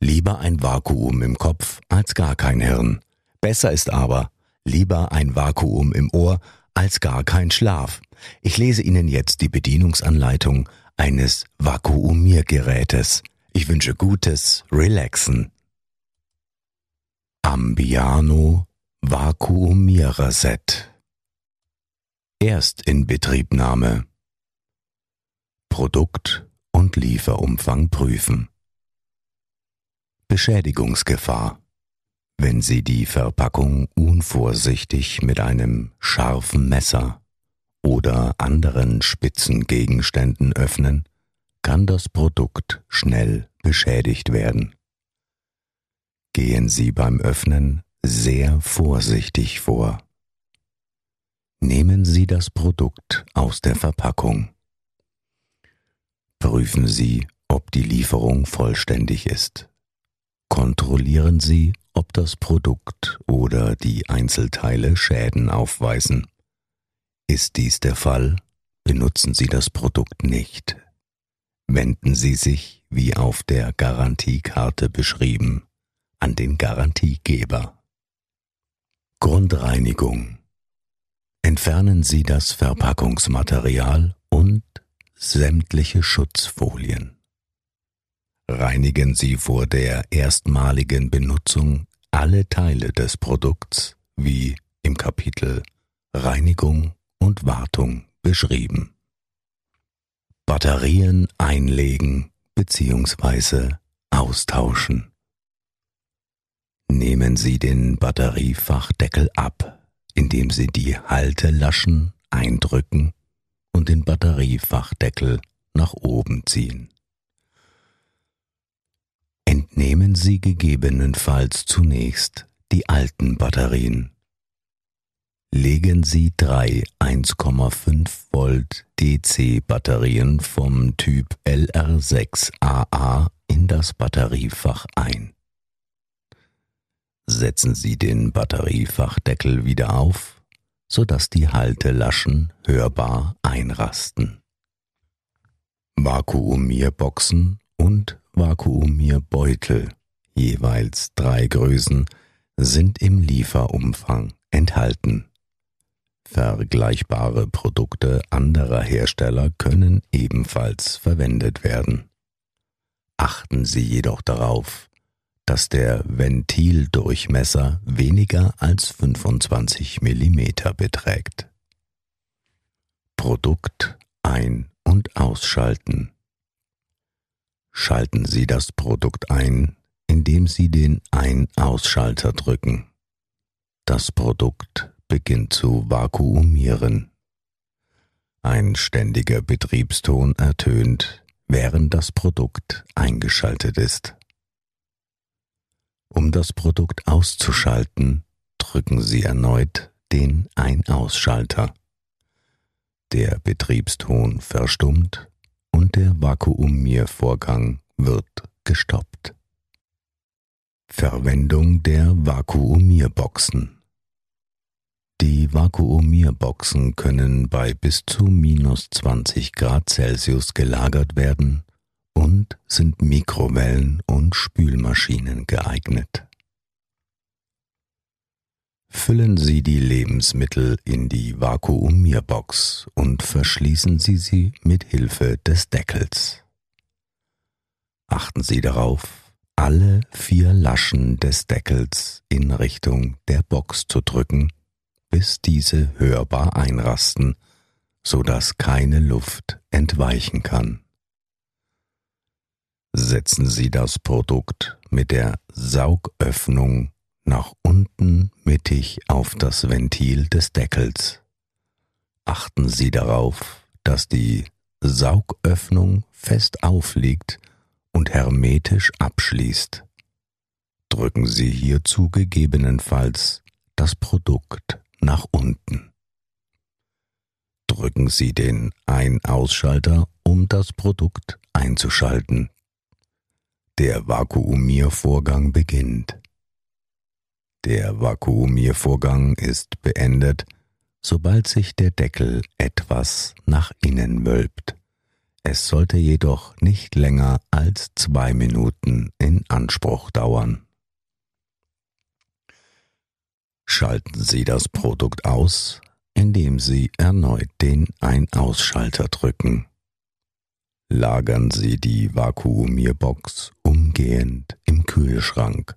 Lieber ein Vakuum im Kopf als gar kein Hirn. Besser ist aber, lieber ein Vakuum im Ohr als gar kein Schlaf. Ich lese Ihnen jetzt die Bedienungsanleitung eines Vakuumiergerätes. Ich wünsche gutes Relaxen. Ambiano Vakuumiererset Erstinbetriebnahme Produkt und Lieferumfang prüfen. Beschädigungsgefahr. Wenn Sie die Verpackung unvorsichtig mit einem scharfen Messer oder anderen spitzen Gegenständen öffnen, kann das Produkt schnell beschädigt werden. Gehen Sie beim Öffnen sehr vorsichtig vor. Nehmen Sie das Produkt aus der Verpackung. Prüfen Sie, ob die Lieferung vollständig ist. Kontrollieren Sie, ob das Produkt oder die Einzelteile Schäden aufweisen. Ist dies der Fall, benutzen Sie das Produkt nicht. Wenden Sie sich, wie auf der Garantiekarte beschrieben, an den Garantiegeber. Grundreinigung. Entfernen Sie das Verpackungsmaterial und sämtliche Schutzfolien. Reinigen Sie vor der erstmaligen Benutzung alle Teile des Produkts, wie im Kapitel Reinigung und Wartung beschrieben. Batterien einlegen bzw. austauschen. Nehmen Sie den Batteriefachdeckel ab, indem Sie die Haltelaschen eindrücken und den Batteriefachdeckel nach oben ziehen. Entnehmen Sie gegebenenfalls zunächst die alten Batterien. Legen Sie drei 1,5 Volt DC Batterien vom Typ LR6AA in das Batteriefach ein. Setzen Sie den Batteriefachdeckel wieder auf, sodass die Haltelaschen hörbar einrasten. Vakuumierboxen und Vakuumierbeutel, jeweils drei Größen, sind im Lieferumfang enthalten. Vergleichbare Produkte anderer Hersteller können ebenfalls verwendet werden. Achten Sie jedoch darauf, dass der Ventildurchmesser weniger als 25 mm beträgt. Produkt ein- und ausschalten. Schalten Sie das Produkt ein, indem Sie den Ein-Ausschalter drücken. Das Produkt beginnt zu vakuumieren. Ein ständiger Betriebston ertönt, während das Produkt eingeschaltet ist. Um das Produkt auszuschalten, drücken Sie erneut den Ein-Ausschalter. Der Betriebston verstummt und der Vakuumiervorgang wird gestoppt. Verwendung der Vakuumierboxen Die Vakuumierboxen können bei bis zu minus 20 Grad Celsius gelagert werden und sind Mikrowellen und Spülmaschinen geeignet. Füllen Sie die Lebensmittel in die Vakuumierbox und verschließen Sie sie mit Hilfe des Deckels. Achten Sie darauf, alle vier Laschen des Deckels in Richtung der Box zu drücken, bis diese hörbar einrasten, so dass keine Luft entweichen kann. Setzen Sie das Produkt mit der Saugöffnung nach unten mittig auf das Ventil des Deckels. Achten Sie darauf, dass die Saugöffnung fest aufliegt und hermetisch abschließt. Drücken Sie hierzu gegebenenfalls das Produkt nach unten. Drücken Sie den Ein-Ausschalter, um das Produkt einzuschalten. Der Vakuumiervorgang beginnt. Der Vakuumiervorgang ist beendet, sobald sich der Deckel etwas nach innen wölbt. Es sollte jedoch nicht länger als zwei Minuten in Anspruch dauern. Schalten Sie das Produkt aus, indem Sie erneut den Ein-Ausschalter drücken. Lagern Sie die Vakuumierbox umgehend im Kühlschrank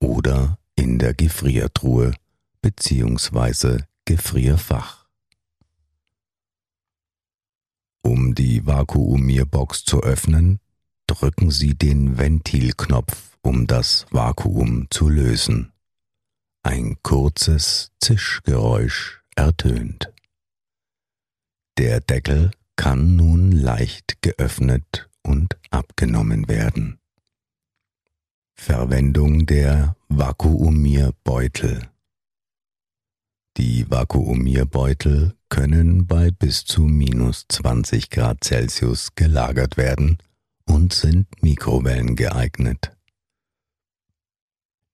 oder in der Gefriertruhe bzw. Gefrierfach. Um die Vakuumierbox zu öffnen, drücken Sie den Ventilknopf, um das Vakuum zu lösen. Ein kurzes Zischgeräusch ertönt. Der Deckel kann nun leicht geöffnet und abgenommen werden. Verwendung der Vakuumierbeutel. Die Vakuumierbeutel können bei bis zu minus 20 Grad Celsius gelagert werden und sind Mikrowellen geeignet.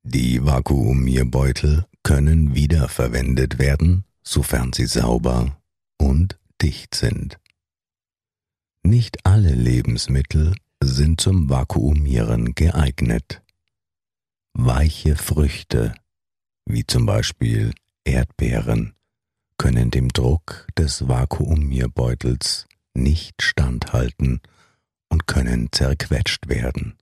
Die Vakuumierbeutel können wiederverwendet werden, sofern sie sauber und dicht sind. Nicht alle Lebensmittel sind zum Vakuumieren geeignet weiche Früchte, wie zum Beispiel Erdbeeren, können dem Druck des Vakuumierbeutels nicht standhalten und können zerquetscht werden.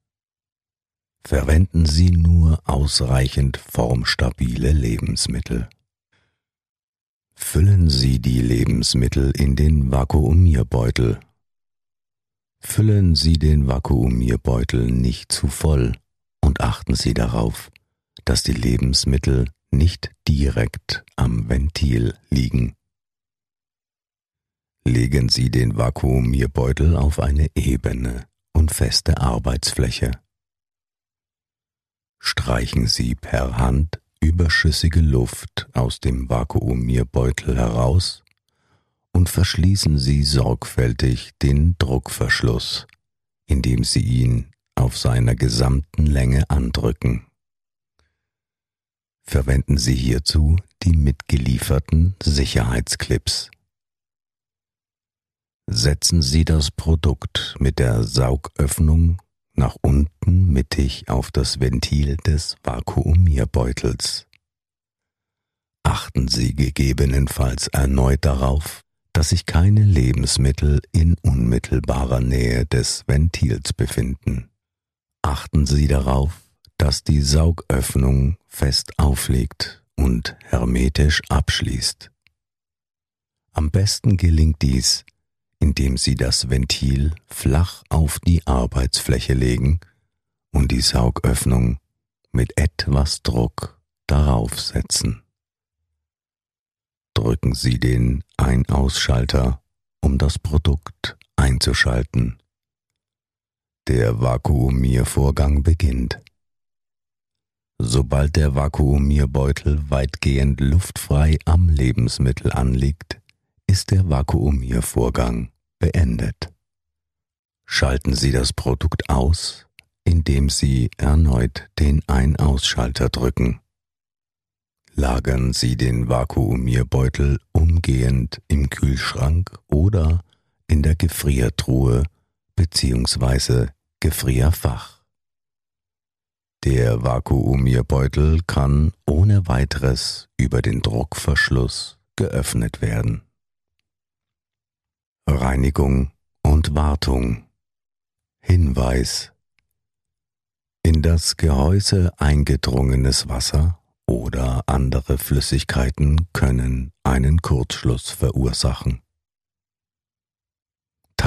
Verwenden Sie nur ausreichend formstabile Lebensmittel. Füllen Sie die Lebensmittel in den Vakuumierbeutel. Füllen Sie den Vakuumierbeutel nicht zu voll, und achten Sie darauf, dass die Lebensmittel nicht direkt am Ventil liegen. Legen Sie den Vakuumierbeutel auf eine ebene und feste Arbeitsfläche. Streichen Sie per Hand überschüssige Luft aus dem Vakuumierbeutel heraus und verschließen Sie sorgfältig den Druckverschluss, indem Sie ihn auf seiner gesamten Länge andrücken. Verwenden Sie hierzu die mitgelieferten Sicherheitsclips. Setzen Sie das Produkt mit der Saugöffnung nach unten mittig auf das Ventil des Vakuumierbeutels. Achten Sie gegebenenfalls erneut darauf, dass sich keine Lebensmittel in unmittelbarer Nähe des Ventils befinden. Achten Sie darauf, dass die Saugöffnung fest aufliegt und hermetisch abschließt. Am besten gelingt dies, indem Sie das Ventil flach auf die Arbeitsfläche legen und die Saugöffnung mit etwas Druck darauf setzen. Drücken Sie den Ein-Ausschalter, um das Produkt einzuschalten. Der Vakuumiervorgang beginnt. Sobald der Vakuumierbeutel weitgehend luftfrei am Lebensmittel anliegt, ist der Vakuumiervorgang beendet. Schalten Sie das Produkt aus, indem Sie erneut den Ein-Ausschalter drücken. Lagern Sie den Vakuumierbeutel umgehend im Kühlschrank oder in der Gefriertruhe bzw. Gefrierfach. Der Vakuumierbeutel kann ohne weiteres über den Druckverschluss geöffnet werden. Reinigung und Wartung. Hinweis. In das Gehäuse eingedrungenes Wasser oder andere Flüssigkeiten können einen Kurzschluss verursachen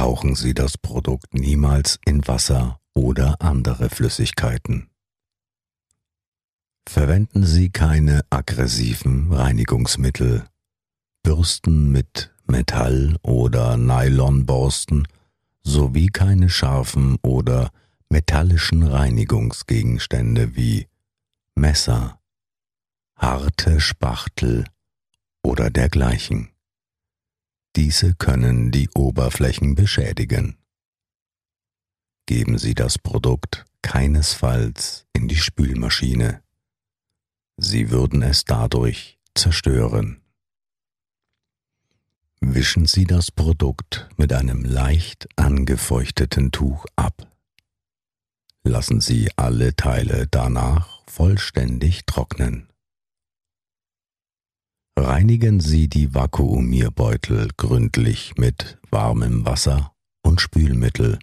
tauchen Sie das Produkt niemals in Wasser oder andere Flüssigkeiten. Verwenden Sie keine aggressiven Reinigungsmittel, Bürsten mit Metall- oder Nylonborsten sowie keine scharfen oder metallischen Reinigungsgegenstände wie Messer, harte Spachtel oder dergleichen. Diese können die Oberflächen beschädigen. Geben Sie das Produkt keinesfalls in die Spülmaschine. Sie würden es dadurch zerstören. Wischen Sie das Produkt mit einem leicht angefeuchteten Tuch ab. Lassen Sie alle Teile danach vollständig trocknen. Reinigen Sie die Vakuumierbeutel gründlich mit warmem Wasser und Spülmittel,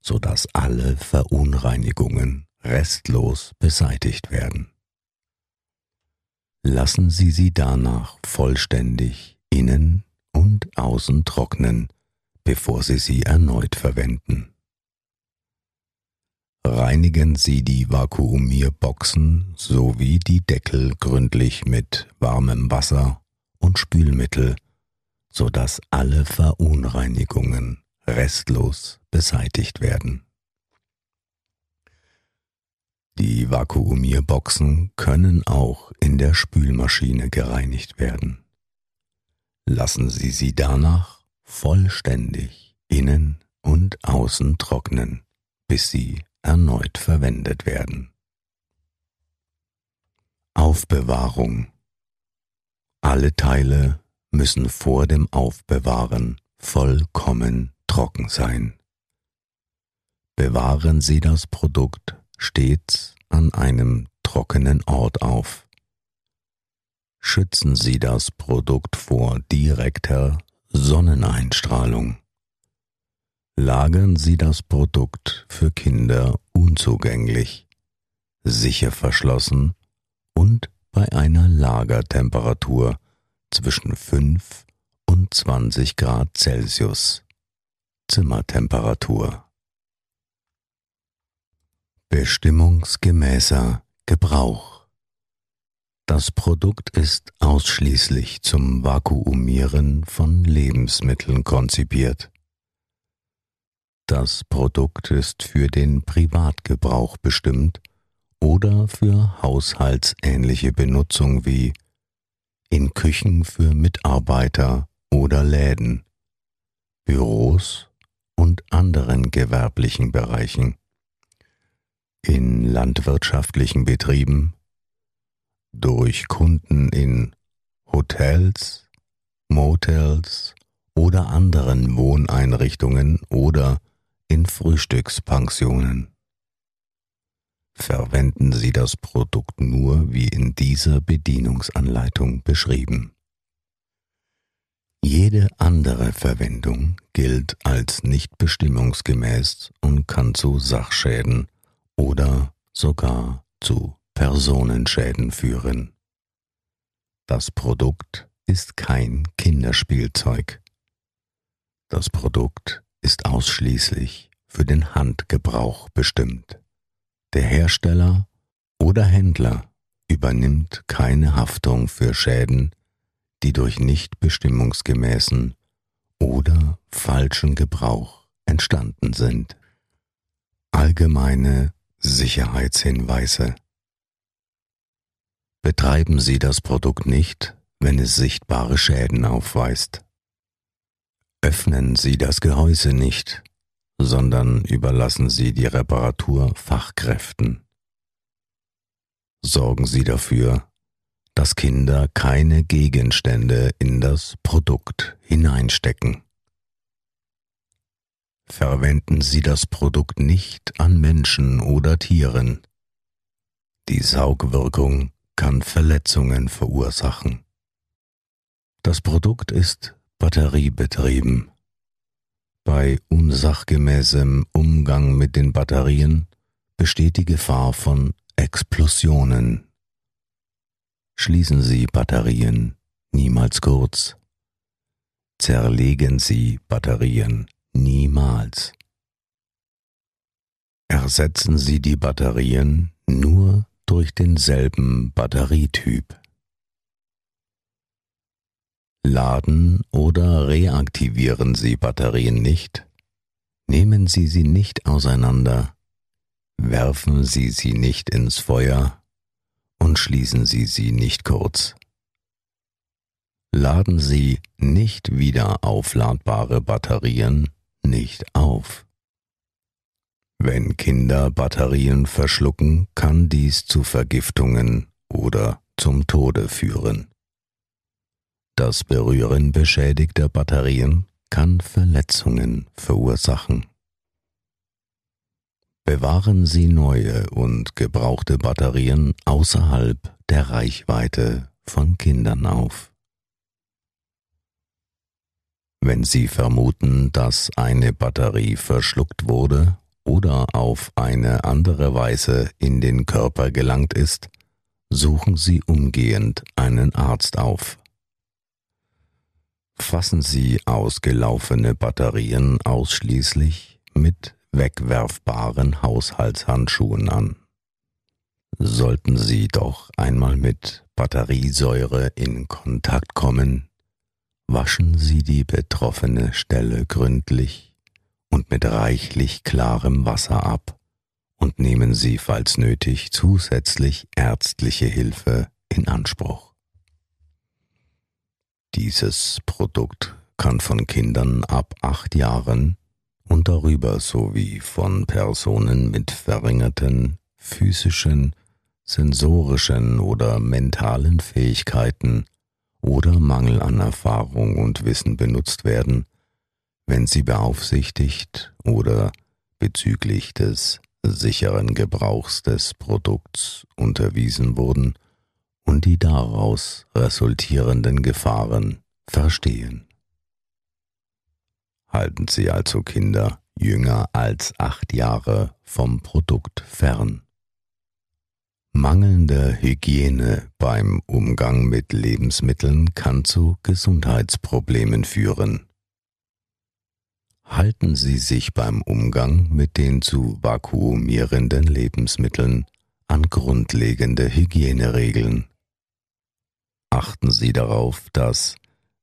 sodass alle Verunreinigungen restlos beseitigt werden. Lassen Sie sie danach vollständig innen und außen trocknen, bevor Sie sie erneut verwenden. Reinigen Sie die Vakuumierboxen sowie die Deckel gründlich mit warmem Wasser und Spülmittel, sodass alle Verunreinigungen restlos beseitigt werden. Die Vakuumierboxen können auch in der Spülmaschine gereinigt werden. Lassen Sie sie danach vollständig innen und außen trocknen, bis sie erneut verwendet werden. Aufbewahrung Alle Teile müssen vor dem Aufbewahren vollkommen trocken sein. Bewahren Sie das Produkt stets an einem trockenen Ort auf. Schützen Sie das Produkt vor direkter Sonneneinstrahlung lagern Sie das Produkt für Kinder unzugänglich, sicher verschlossen und bei einer Lagertemperatur zwischen 5 und 20 Grad Celsius Zimmertemperatur. Bestimmungsgemäßer Gebrauch Das Produkt ist ausschließlich zum Vakuumieren von Lebensmitteln konzipiert. Das Produkt ist für den Privatgebrauch bestimmt oder für haushaltsähnliche Benutzung wie in Küchen für Mitarbeiter oder Läden, Büros und anderen gewerblichen Bereichen, in landwirtschaftlichen Betrieben, durch Kunden in Hotels, Motels oder anderen Wohneinrichtungen oder in Frühstückspensionen. Verwenden Sie das Produkt nur wie in dieser Bedienungsanleitung beschrieben. Jede andere Verwendung gilt als nicht bestimmungsgemäß und kann zu Sachschäden oder sogar zu Personenschäden führen. Das Produkt ist kein Kinderspielzeug. Das Produkt ist ausschließlich für den Handgebrauch bestimmt. Der Hersteller oder Händler übernimmt keine Haftung für Schäden, die durch nicht bestimmungsgemäßen oder falschen Gebrauch entstanden sind. Allgemeine Sicherheitshinweise Betreiben Sie das Produkt nicht, wenn es sichtbare Schäden aufweist. Öffnen Sie das Gehäuse nicht, sondern überlassen Sie die Reparatur Fachkräften. Sorgen Sie dafür, dass Kinder keine Gegenstände in das Produkt hineinstecken. Verwenden Sie das Produkt nicht an Menschen oder Tieren. Die Saugwirkung kann Verletzungen verursachen. Das Produkt ist batteriebetrieben. Bei unsachgemäßem Umgang mit den Batterien besteht die Gefahr von Explosionen. Schließen Sie Batterien niemals kurz. Zerlegen Sie Batterien niemals. Ersetzen Sie die Batterien nur durch denselben Batterietyp. Laden oder reaktivieren Sie Batterien nicht, nehmen Sie sie nicht auseinander, werfen Sie sie nicht ins Feuer und schließen Sie sie nicht kurz. Laden Sie nicht wieder aufladbare Batterien nicht auf. Wenn Kinder Batterien verschlucken, kann dies zu Vergiftungen oder zum Tode führen. Das Berühren beschädigter Batterien kann Verletzungen verursachen. Bewahren Sie neue und gebrauchte Batterien außerhalb der Reichweite von Kindern auf. Wenn Sie vermuten, dass eine Batterie verschluckt wurde oder auf eine andere Weise in den Körper gelangt ist, suchen Sie umgehend einen Arzt auf. Fassen Sie ausgelaufene Batterien ausschließlich mit wegwerfbaren Haushaltshandschuhen an. Sollten Sie doch einmal mit Batteriesäure in Kontakt kommen, waschen Sie die betroffene Stelle gründlich und mit reichlich klarem Wasser ab und nehmen Sie, falls nötig, zusätzlich ärztliche Hilfe in Anspruch. Dieses Produkt kann von Kindern ab acht Jahren und darüber sowie von Personen mit verringerten physischen, sensorischen oder mentalen Fähigkeiten oder Mangel an Erfahrung und Wissen benutzt werden, wenn sie beaufsichtigt oder bezüglich des sicheren Gebrauchs des Produkts unterwiesen wurden und die daraus resultierenden Gefahren verstehen. Halten Sie also Kinder jünger als acht Jahre vom Produkt fern. Mangelnde Hygiene beim Umgang mit Lebensmitteln kann zu Gesundheitsproblemen führen. Halten Sie sich beim Umgang mit den zu vakuumierenden Lebensmitteln an grundlegende Hygieneregeln. Achten Sie darauf, dass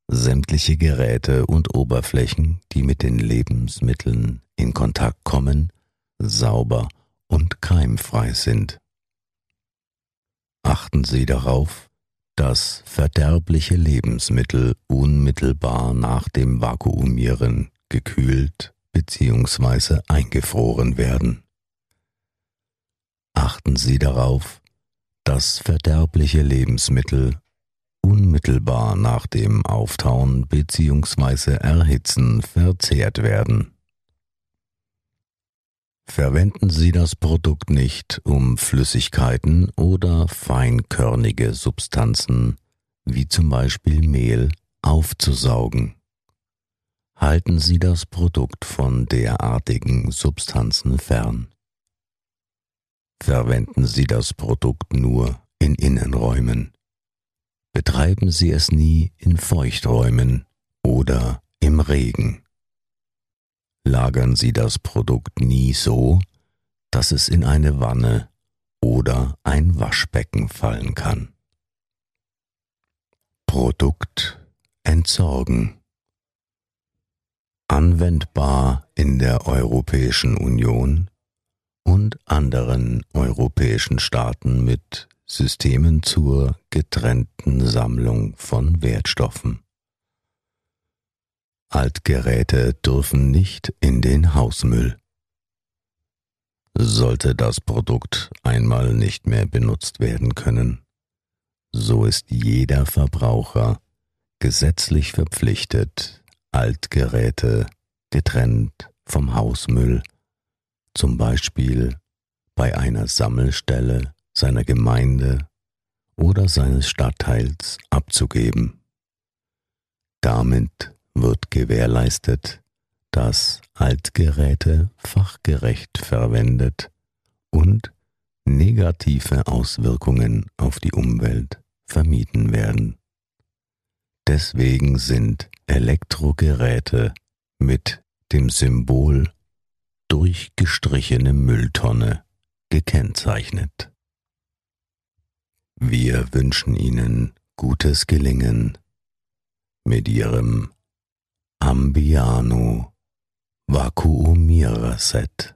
sämtliche Geräte und Oberflächen, die mit den Lebensmitteln in Kontakt kommen, sauber und keimfrei sind. Achten Sie darauf, dass verderbliche Lebensmittel unmittelbar nach dem Vakuumieren gekühlt bzw. eingefroren werden. Achten Sie darauf, dass verderbliche Lebensmittel unmittelbar nach dem Auftauen bzw. Erhitzen verzehrt werden. Verwenden Sie das Produkt nicht, um Flüssigkeiten oder feinkörnige Substanzen wie zum Beispiel Mehl aufzusaugen. Halten Sie das Produkt von derartigen Substanzen fern. Verwenden Sie das Produkt nur in Innenräumen. Betreiben Sie es nie in Feuchträumen oder im Regen. Lagern Sie das Produkt nie so, dass es in eine Wanne oder ein Waschbecken fallen kann. Produkt entsorgen. Anwendbar in der Europäischen Union und anderen europäischen Staaten mit Systemen zur getrennten Sammlung von Wertstoffen. Altgeräte dürfen nicht in den Hausmüll. Sollte das Produkt einmal nicht mehr benutzt werden können, so ist jeder Verbraucher gesetzlich verpflichtet, Altgeräte getrennt vom Hausmüll, zum Beispiel bei einer Sammelstelle seiner Gemeinde oder seines Stadtteils abzugeben. Damit wird gewährleistet, dass Altgeräte fachgerecht verwendet und negative Auswirkungen auf die Umwelt vermieden werden. Deswegen sind Elektrogeräte mit dem Symbol durchgestrichene Mülltonne gekennzeichnet. Wir wünschen Ihnen gutes Gelingen mit Ihrem Ambiano Vakuumierer-Set.